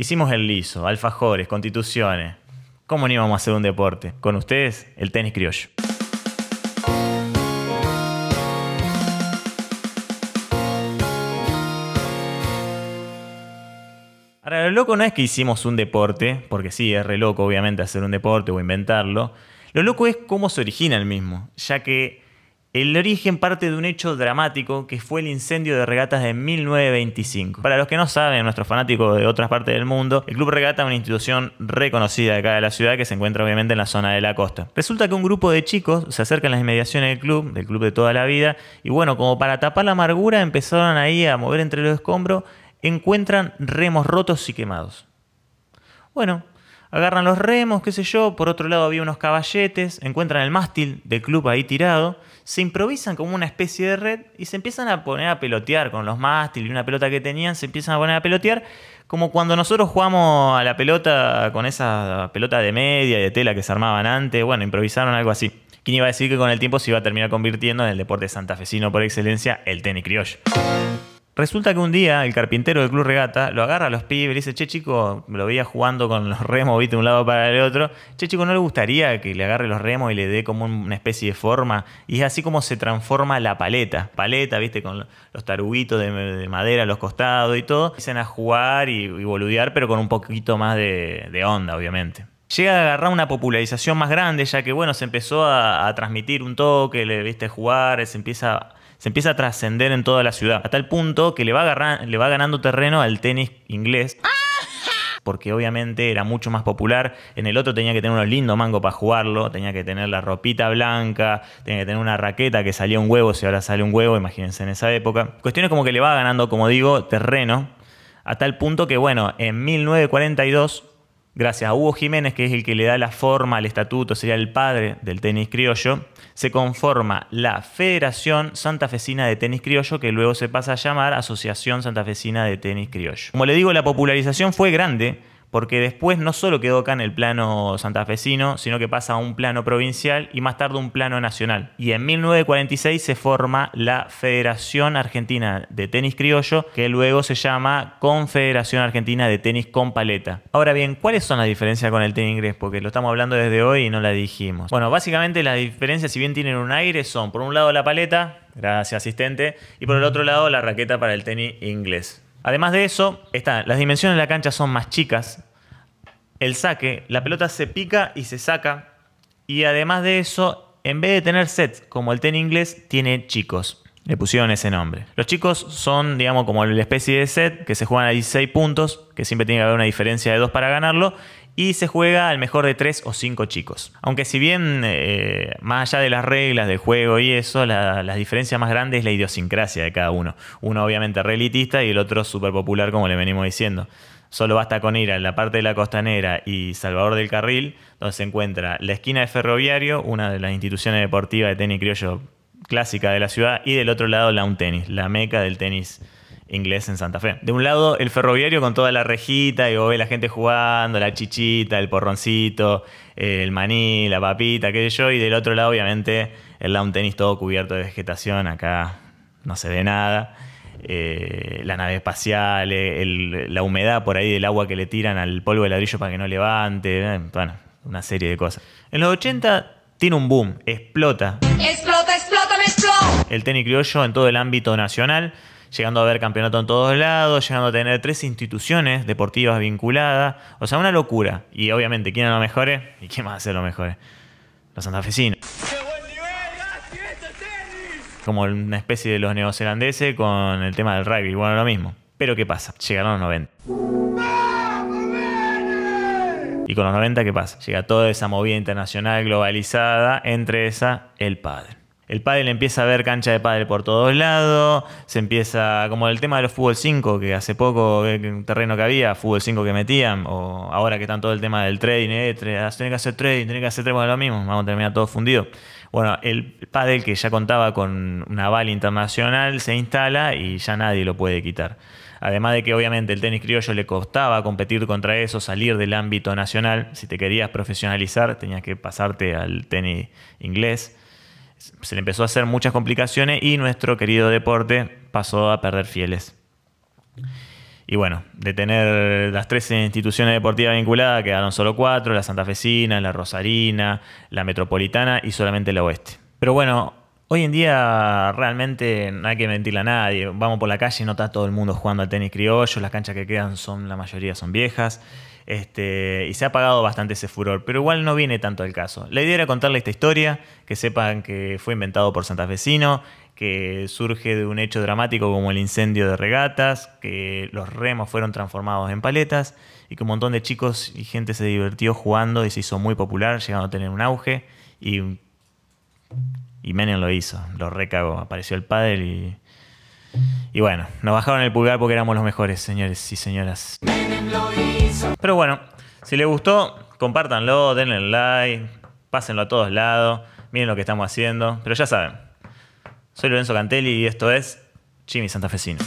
Hicimos el liso, alfajores, constituciones. ¿Cómo no íbamos a hacer un deporte? Con ustedes, el tenis criollo. Ahora, lo loco no es que hicimos un deporte, porque sí, es re loco obviamente hacer un deporte o inventarlo. Lo loco es cómo se origina el mismo, ya que el origen parte de un hecho dramático que fue el incendio de regatas de 1925. Para los que no saben, nuestros fanáticos de otras partes del mundo, el Club Regata es una institución reconocida de acá de la ciudad que se encuentra obviamente en la zona de la costa. Resulta que un grupo de chicos se acercan a las inmediaciones del club, del club de toda la vida, y bueno, como para tapar la amargura empezaron ahí a mover entre los escombros encuentran remos rotos y quemados. Bueno, agarran los remos, qué sé yo, por otro lado había unos caballetes, encuentran el mástil del club ahí tirado, se improvisan como una especie de red y se empiezan a poner a pelotear con los mástiles y una pelota que tenían, se empiezan a poner a pelotear como cuando nosotros jugamos a la pelota con esa pelota de media y de tela que se armaban antes, bueno, improvisaron algo así. ¿Quién iba a decir que con el tiempo se iba a terminar convirtiendo en el deporte santafesino por excelencia, el tenis criollo? Resulta que un día el carpintero del Club Regata lo agarra a los pibes y dice, che chico, lo veía jugando con los remos, viste, de un lado para el otro. Che chico, ¿no le gustaría que le agarre los remos y le dé como una especie de forma? Y es así como se transforma la paleta. Paleta, viste, con los taruguitos de, madera a los costados y todo. Empiezan a jugar y, boludear, pero con un poquito más de, onda, obviamente llega a agarrar una popularización más grande, ya que bueno, se empezó a, a transmitir un toque, le viste jugar, se empieza se empieza a trascender en toda la ciudad, a tal punto que le va, ganando terreno al tenis inglés. Porque obviamente era mucho más popular. En el otro tenía que tener unos lindos mangos para jugarlo. Tenía que tener la ropita blanca. Tenía que tener una raqueta que salía un huevo. Si ahora sale un huevo, imagínense en esa época. Cuestiones como que le va ganando, como digo, terreno. A tal punto que, bueno, en 1942 gracias a Hugo Jiménez, que es el que le da la forma al estatuto, sería el padre del tenis criollo, se conforma la Federación Santafesina de Tenis Criollo, que luego se pasa a llamar Asociación Santafesina de Tenis Criollo. Como le digo, la popularización fue grande porque después no solo quedó acá en el plano santafesino, sino que pasa a un plano provincial y más tarde un plano nacional. Y en 1946 se forma la Federación Argentina de Tenis Criollo, que luego se llama Confederación Argentina de Tenis con Paleta. Ahora bien, ¿cuáles son las diferencias con el tenis inglés? Porque lo estamos hablando desde hoy y no la dijimos. Bueno, básicamente las diferencias, si bien tienen un aire, son por un lado la paleta, gracias asistente, y por el otro lado la raqueta para el tenis inglés. Además de eso, las dimensiones de la cancha son más chicas. El saque, la pelota se pica y se saca. Y además de eso, en vez de tener sets como el tenis inglés, tiene chicos. Le pusieron ese nombre. Los chicos son, digamos, como la especie de set que se juegan a 16 puntos, que siempre tiene que haber una diferencia de 2 para ganarlo, y se juega al mejor de 3 o 5 chicos. Aunque si bien, eh, más allá de las reglas del juego y eso, la, diferencia más grande es la idiosincrasia de cada uno. Uno obviamente relitista y el otro súper popular, como le venimos diciendo. Solo basta con ir a la parte de la costanera y Salvador del Carril, donde se encuentra la esquina de Ferroviario, una de las instituciones deportivas de tenis criollo clásica de la ciudad, y del otro lado la Un Tenis, la meca del tenis inglés en Santa Fe. De un lado, el ferroviario con toda la rejita y vos ves la gente jugando, la chichita, el porroncito, el maní, la papita, qué sé yo. Y del otro lado, obviamente, el lawn tenis todo cubierto de vegetación. Acá no se ve nada. Eh, la nave espacial, la humedad por ahí del agua que le tiran al polvo de ladrillo para que no levante. Eh, bueno, una serie de cosas. En los 80 tiene un boom, explota. El tenis criollo en todo el ámbito nacional llegando a ver campeonato en todos lados, llegando a tener tres instituciones deportivas vinculadas. O sea, una locura. Y obviamente, ¿quién es lo mejores? ¿Y quién va a ser lo mejores? Los santafesinos. Como una especie de los neozelandeses con el tema del rugby. Bueno, lo mismo. Pero ¿qué pasa? Llegaron los 90. Y con los 90, ¿qué pasa? Llega toda esa movida internacional globalizada, entre esa, el padre el pádel empieza a ver cancha de pádel por todos lados, se empieza, como el tema de los fútbol 5, que hace poco, un terreno que había, fútbol 5 que metían, o ahora que están todo el tema del trading, eh, ah, que hacer trading, tiene que hacer trading, bueno, lo mismo, vamos a terminar todo fundido. Bueno, el pádel que ya contaba con una aval internacional se instala y ya nadie lo puede quitar. Además de que obviamente el tenis criollo le costaba competir contra eso, salir del ámbito nacional. Si te querías profesionalizar, tenías que pasarte al tenis inglés se le empezó a hacer muchas complicaciones y nuestro querido deporte pasó a perder fieles. Y bueno, de tener las tres instituciones deportivas vinculadas, quedaron solo cuatro, la santafesina, la rosarina, la metropolitana y solamente la oeste. Pero bueno, hoy en día realmente no hay que mentirle a nadie. Vamos por la calle y no está todo el mundo jugando al tenis criollo, las canchas que quedan son, la mayoría son viejas. Este, y se ha apagado bastante ese furor, pero igual no viene tanto el caso. La idea era contarle esta historia, que sepan que fue inventado por santafesino, que surge de un hecho dramático como el incendio de regatas, que los remos fueron transformados en paletas y que un montón de chicos y gente se divirtió jugando y se hizo muy popular, llegando a tener un auge y, y Menem lo hizo, lo recagó, apareció el padre y, y bueno, nos bajaron el pulgar porque éramos los mejores, señores y señoras. Pero bueno, si les gustó, compártanlo, denle like, pásenlo a todos lados, miren lo que estamos haciendo, pero ya saben, soy Lorenzo Cantelli y esto es Jimmy Santafesino.